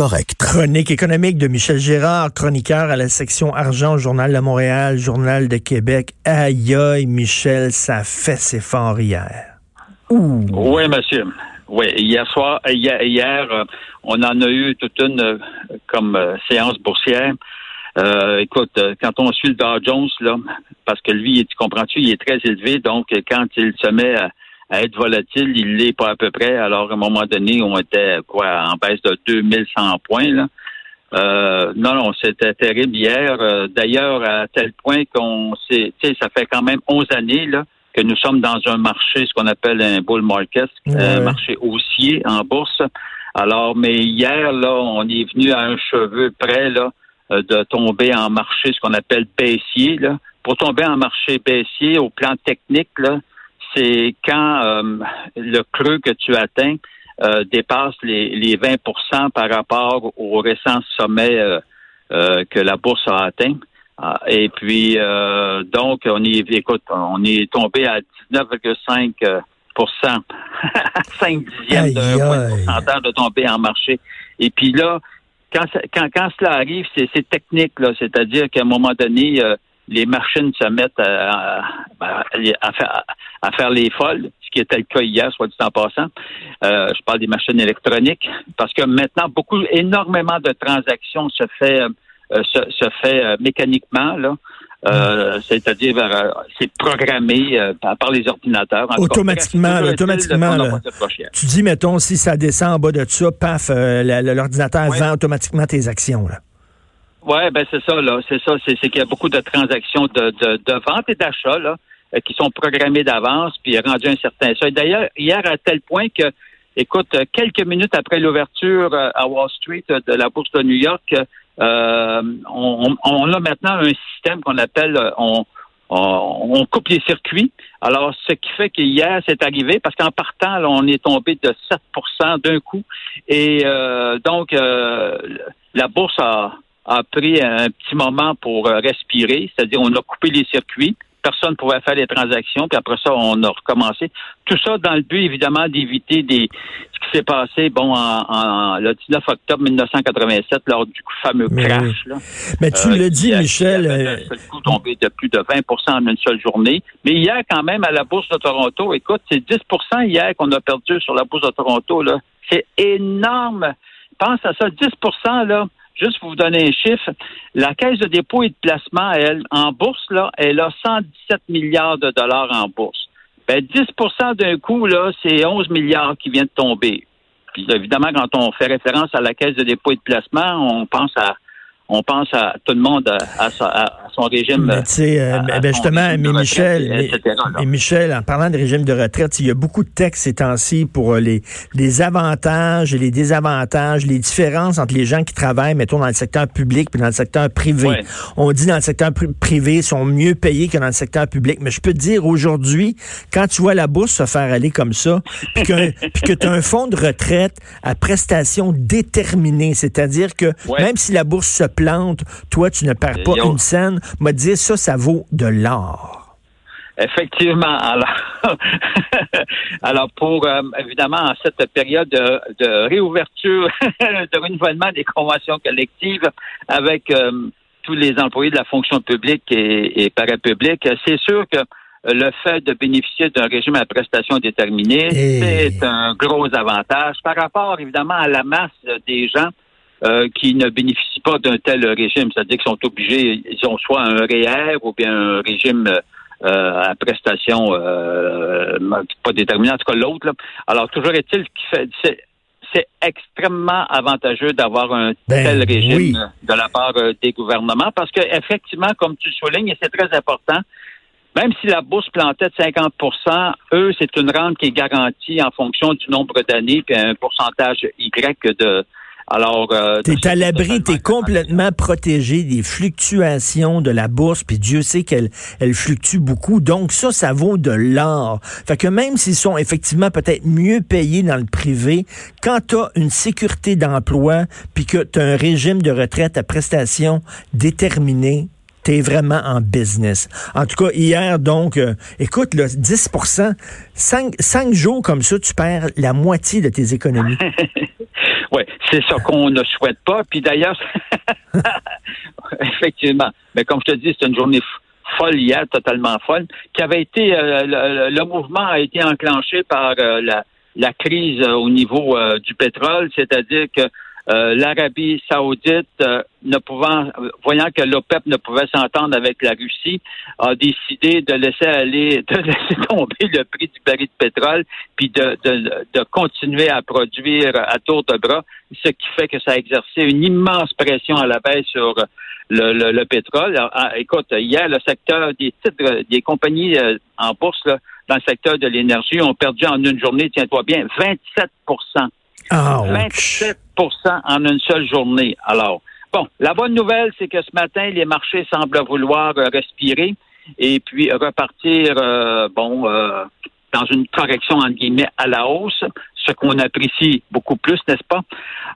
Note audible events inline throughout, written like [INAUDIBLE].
Correct. Chronique économique de Michel Gérard, chroniqueur à la section argent, Journal de Montréal, Journal de Québec. Aïe aïe, Michel, ça fait ses forts hier. Ouh. Oui, monsieur. Oui, hier soir, hier, hier euh, on en a eu toute une euh, comme euh, séance boursière. écoute, quand on suit le Dow Jones, là, parce que lui, tu comprends-tu, il est très élevé, donc quand il se met à, à être volatile, il l'est pas à peu près. Alors, à un moment donné, on était quoi en baisse de 2100 points. Là. Euh, non, non, c'était terrible hier. Euh, d'ailleurs, à tel point qu'on sait, tu sais, ça fait quand même 11 années là, que nous sommes dans un marché, ce qu'on appelle un bull market, un marché haussier en bourse. Alors, mais hier, là, on est venu à un cheveu près là, euh, de tomber en marché, ce qu'on appelle baissier. Là. Pour tomber en marché baissier, au plan technique, là, c'est quand euh, le creux que tu atteins euh, dépasse les, les 20% par rapport au récent sommet euh, que la bourse a atteint. Ah, et puis, donc, on est, écoute, on est tombé à 19,5 5 dixièmes d'un point de pourcentage de tomber en marché. Et puis là, quand, quand, quand cela arrive, c'est technique, là, c'est-à-dire qu'à un moment donné, les machines se mettent à, à, faire, les folles, ce qui était le cas hier, soit dit en passant. Euh, je parle des machines électroniques, parce que maintenant, beaucoup, énormément de transactions se fait, euh, se, fait euh, mécaniquement, là. c'est-à-dire c'est programmé par, les ordinateurs. automatiquement, automatiquement. tu dis, mettons, si ça descend en bas de ça, paf, l'ordinateur vend automatiquement tes actions. Là. Oui, ben c'est ça, là. C'est ça. C'est qu'il y a beaucoup de transactions de, de, de vente et d'achat, là, euh, qui sont programmées d'avance, puis rendu un certain seuil. D'ailleurs, hier, à tel point que, écoute, quelques minutes après l'ouverture euh, à Wall Street euh, de la bourse de New York, euh, on, on, a maintenant un système qu'on appelle on, on, coupe les circuits. Alors, ce qui fait qu'hier, c'est arrivé, parce qu'en partant, là, on est tombé de 7% d'un coup. Et donc, la bourse a, a pris un petit moment pour euh, respirer, c'est-à-dire on a coupé les circuits, personne ne pouvait faire les transactions, puis après ça, on a recommencé. Tout ça dans le but, évidemment, d'éviter des ce qui s'est passé, bon, en, le 19 octobre 1987, lors du fameux crash. Là. Mais tu le dis, Michel. Euh, coup tombé de plus de 20 en une seule journée. Mais hier, quand même, à la Bourse de Toronto, écoute, c'est 10% hier qu'on a perdu sur la Bourse de Toronto. là. C'est énorme. Pense à ça, 10% là. Juste pour vous donner un chiffre, la Caisse de dépôt et de placement, elle, en bourse, là, elle a 117 milliards de dollars en bourse. Ben, 10% d'un coup, là, c'est 11 milliards qui viennent de tomber. Puis évidemment, quand on fait référence à la Caisse de dépôt et de placement, on pense à on pense à tout le monde à, son régime. Mais euh, ben, justement, mais Michel, mais, Michel, en parlant de régime de retraite, il y a beaucoup de textes ces temps-ci pour euh, les, les avantages et les désavantages, les différences entre les gens qui travaillent, mettons, dans le secteur public et dans le secteur privé. On dit dans le secteur privé, ils sont mieux payés que dans le secteur public. Mais je peux te dire, aujourd'hui, quand tu vois la bourse se faire aller comme ça, puis [LAUGHS] que, tu as un fonds de retraite à prestations déterminées, c'est-à-dire que même si la bourse se plante, toi, tu ne perds pas une scène. M'a dit, ça, ça vaut de l'or. Effectivement. Alors, [LAUGHS] alors pour euh, évidemment en cette période de, réouverture, [LAUGHS] de renouvellement des conventions collectives avec euh, tous les employés de la fonction publique et, et parapublique, c'est sûr que le fait de bénéficier d'un régime à prestation déterminée, c'est un gros avantage par rapport évidemment à la masse des gens euh, qui ne bénéficient pas d'un tel régime, c'est-à-dire qu'ils sont obligés, ils ont soit un REER ou bien un régime euh, à prestation euh, pas déterminé, en tout cas l'autre. Alors, toujours est-il que c'est extrêmement avantageux d'avoir un ben tel régime de la part des gouvernements parce que effectivement, comme tu soulignes, et c'est très important, même si la bourse plantait de 50% eux, c'est une rente qui est garantie en fonction du nombre d'années puis un pourcentage Y de Alors, euh, t'es à l'abri, t'es complètement protégé des fluctuations de la bourse, puis Dieu sait qu'elle elle fluctue beaucoup. Donc ça, ça vaut de l'or. Fait que même s'ils sont effectivement peut-être mieux payés dans le privé, quand t'as une sécurité d'emploi, puis que t'as un régime de retraite à prestations déterminé, t'es vraiment en business. En tout cas, hier, donc, euh, écoute, là, 10 cinq, cinq jours comme ça, tu perds la moitié de tes économies. [LAUGHS] oui, c'est ça qu'on ne souhaite pas. Puis d'ailleurs, [LAUGHS] effectivement, mais comme je te dis, c'est une journée folle hier, totalement folle, qui avait été, euh, le, mouvement a été enclenché par euh, la, la, crise au niveau du pétrole, c'est-à-dire que euh, l'Arabie saoudite, euh, ne pouvant, voyant que l'OPEP ne pouvait s'entendre avec la Russie, a décidé de laisser aller, [LAUGHS] de laisser tomber le prix du baril de pétrole, puis de, de, continuer à produire à tour de bras, ce qui fait que ça a exercé une immense pression à la baisse sur le, le, pétrole. Ah, écoute, hier, le secteur des titres, des compagnies euh, en bourse, dans le secteur de l'énergie, ont perdu en une journée, tiens-toi bien, 27 27% en une seule journée. Alors, bon, la bonne nouvelle, c'est que ce matin, les marchés semblent vouloir euh, respirer et puis repartir, euh, bon, euh, dans une correction, entre guillemets, à la hausse, ce qu'on apprécie beaucoup plus, n'est-ce pas?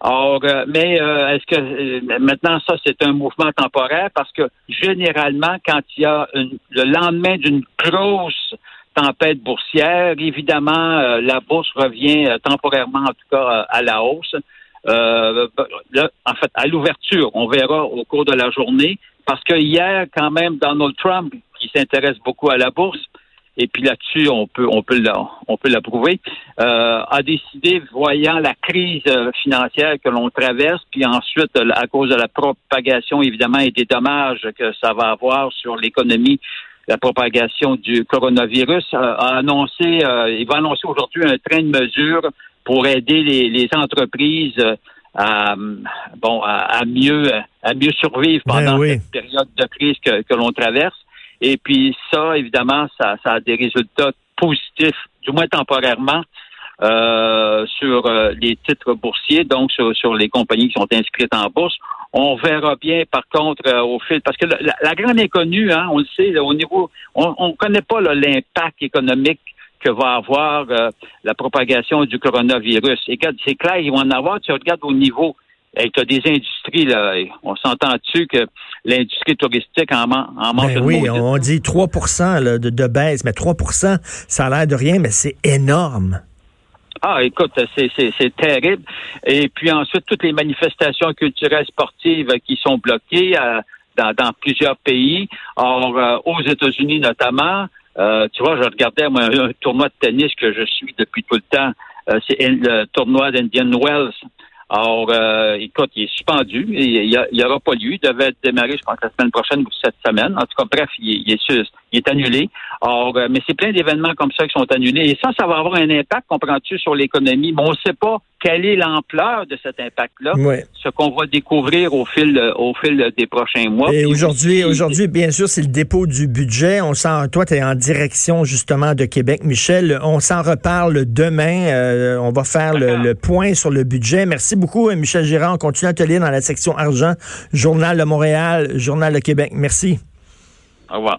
Or, mais est-ce que maintenant, ça, c'est un mouvement temporaire parce que généralement, quand il y a le lendemain d'une grosse tempête boursière. Évidemment, euh, la bourse revient euh, temporairement, en tout cas, euh, à la hausse. en fait, à l'ouverture, on verra au cours de la journée, parce que hier, quand même, Donald Trump, qui s'intéresse beaucoup à la bourse, et puis là-dessus, on peut, on peut, on peut l'approuver, a décidé, voyant la crise financière que l'on traverse, puis ensuite, à cause de la propagation, évidemment, et des dommages que ça va avoir sur l'économie la propagation du coronavirus, a, annoncé, euh, il va annoncer aujourd'hui un train de mesures pour aider les, entreprises euh, à, bon, à, mieux, à mieux survivre ben pendant cette période de crise que, l'on traverse. Et puis ça, évidemment, ça, ça a des résultats positifs, du moins temporairement, euh, sur euh, les titres boursiers, donc sur, les compagnies qui sont inscrites en bourse. On verra bien, par contre, euh, au fil, parce que la, grande inconnue, hein, on le sait, au niveau, on ne connaît pas l'impact économique que va avoir la propagation du coronavirus. Et c'est clair, ils vont en avoir. Tu regardes au niveau tu as des industries, là, on s'entend dessus que l'industrie touristique en, en manque ben Oui, on dit 3 de, de baisse, mais 3% ça a l'air de rien, mais c'est énorme. Ah, écoute, c'est terrible. Et puis ensuite, toutes les manifestations culturelles sportives qui sont bloquées euh, dans, dans, plusieurs pays. Or, euh, aux États-Unis notamment, euh, tu vois, je regardais moi, un tournoi de tennis que je suis depuis tout le temps. c'est le tournoi d'Indian Wells alors, euh, écoute, il est suspendu. Il n'y aura pas lieu. Il devait démarrer, je pense, la semaine prochaine ou cette semaine. En tout cas, bref, il, est, il est annulé. Alors, euh, mais c'est plein d'événements comme ça qui sont annulés. Et ça, ça va avoir un impact, comprends-tu, sur l'économie. Mais on ne sait pas quelle est l'ampleur de cet impact-là, ce qu'on va découvrir au fil, au fil des prochains mois. Et aujourd'hui, aujourd'hui, bien sûr, c'est le dépôt du budget. On sent, toi, tu es en direction justement de Québec, Michel. On s'en reparle demain. Euh, on va faire le, point sur le budget. Merci beaucoup, Michel Girard. On continue à te lire dans la section argent, Journal de Montréal, Journal de Québec. Merci. Au revoir.